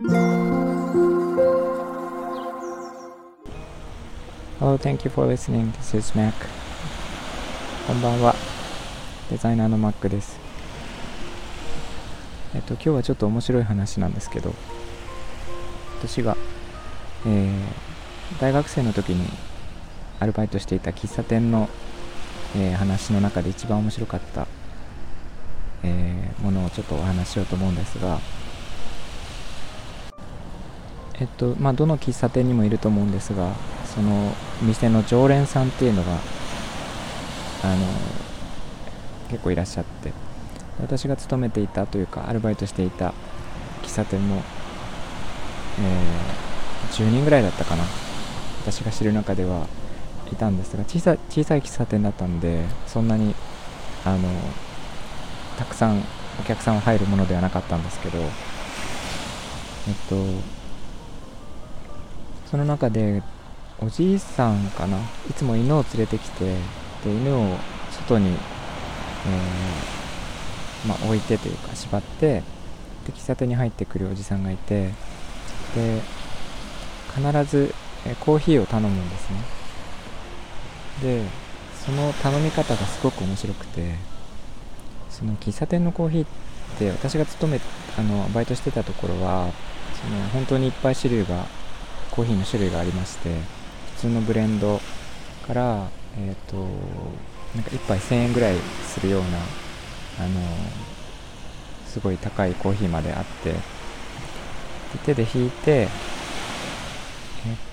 Hello, thank you for listening. This is Mac. こんばんは。デザイナーの Mac です。えっと、今日はちょっと面白い話なんですけど、私が、えー、大学生の時にアルバイトしていた喫茶店の、えー、話の中で一番面白かった、えー、ものをちょっとお話ししようと思うんですが、えっとまあ、どの喫茶店にもいると思うんですがその店の常連さんっていうのがあの結構いらっしゃって。私が勤めていたというかアルバイトしていた喫茶店も、えー、10人ぐらいだったかな。私が知る中ではいたんですが小さ小さい喫茶店だったんでそんなにあのたくさんお客さんは入るものではなかったんですけどえっとその中でおじいさんかな？いつも犬を連れてきてで犬を外に、えー、まあ、置いてというか縛ってで喫茶店に入ってくるおじさんがいてで必ず、えコーヒーを頼むんですね。でその頼み方がすごく面白くてその喫茶店のコーヒーって私が勤めあのバイトしてたところはその本当にいっぱい種類がコーヒーの種類がありまして普通のブレンドから、えーと、なんか1杯1000円ぐらいするようなあのすごい高いコーヒーまであってで手で引いて、え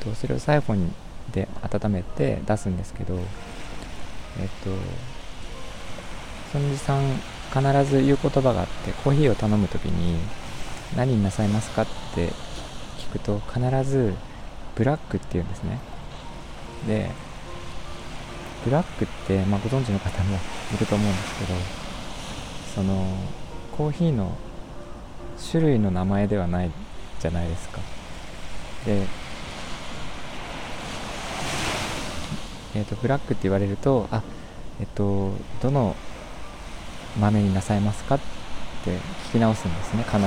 ーと、それをサイフォンで温めて出すんですけど、えーと、そのおじさん必ず言う言葉があってコーヒーを頼む時に何になさいますかって聞くと必ずブラックっていうんですね。でブラックって、まあ、ご存知の方もいると思うんですけどそのコーヒーの種類の名前ではないじゃないですか。でえっ、ー、とブラックって言われるとあえっ、ー、とどの豆になさいますかって聞き直すんですね必ず。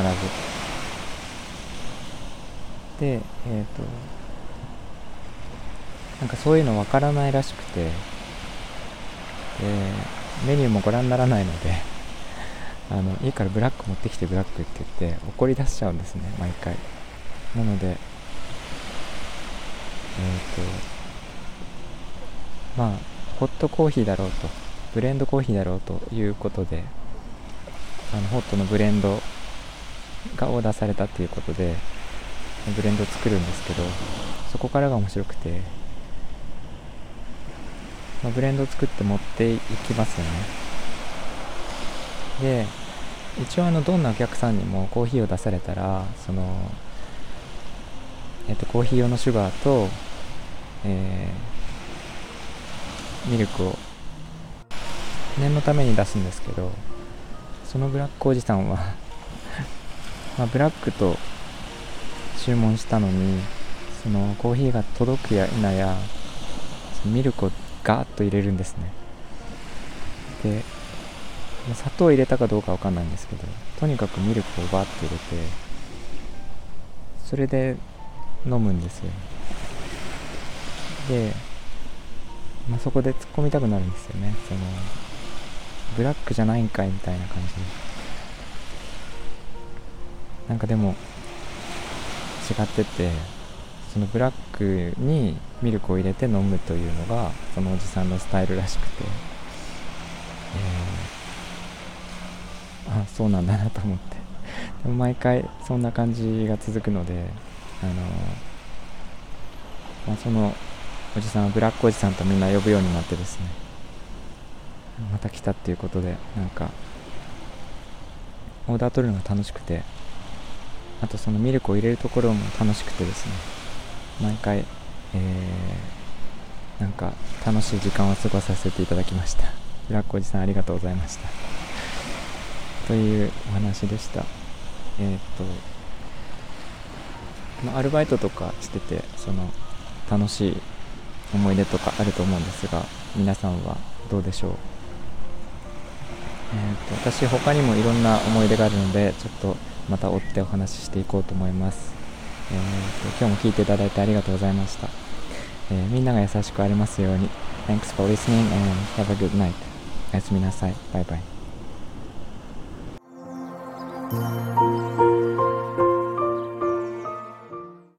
でえっ、ー、となんかそういうのわからないらしくて。でメニューもご覧にならないので あのいいからブラック持ってきてブラックって言って怒り出しちゃうんですね毎回。なのでえっ、ー、とまあホットコーヒーだろうとブレンドコーヒーだろうということであのホットのブレンドがオーダーされたっていうことでブレンドを作るんですけどそこからが面白くてまあ、ブレンドを作って持っていきますよね。で一応あのどんなお客さんにもコーヒーを出されたらそのえっとコーヒー用のシュガーと、えー、ミルクを念のために出すんですけどそのブラックおじさんはまあ、ブラックと注文したのにそのコーヒーが届くや否やミルクをガーッと入れるんですね。で砂糖入れたかどうかわかんないんですけどとにかくミルクをバーッと入れてそれで飲むんですよ。で、まあ、そこで突っ込みたくなるんですよね。そのブラックじゃないんかいみたいな感じなんかでも違っててそのブラックにミルクを入れて飲むというのがそのおじさんのスタイルらしくて、えー、あそうなんだなと思って。でも毎回そんな感じが続くのであの、まあ、そのおじさんはブラックおじさんとみんな呼ぶようになってですね。また来たっていうことでなんかオーダー取るのが楽しくてあとそのミルクを入れるところも楽しくてですね。毎回、えー、なんか楽しい時間を過ごさせていただきました。ブラックおじさんありがとうございました。というお話でした。えっ、と、まあ、アルバイトとかしててその楽しい思い出とかあると思うんですが皆さんはどうでしょう？えーと、と私他にもいろんな思い出があるのでちょっとまた追ってお話ししていこうと思います、えー、今日も聞いていただいてありがとうございました、えー、みんなが優しくありますように。Thanks for listening and have a good night. おやすみなさい。バイバイ。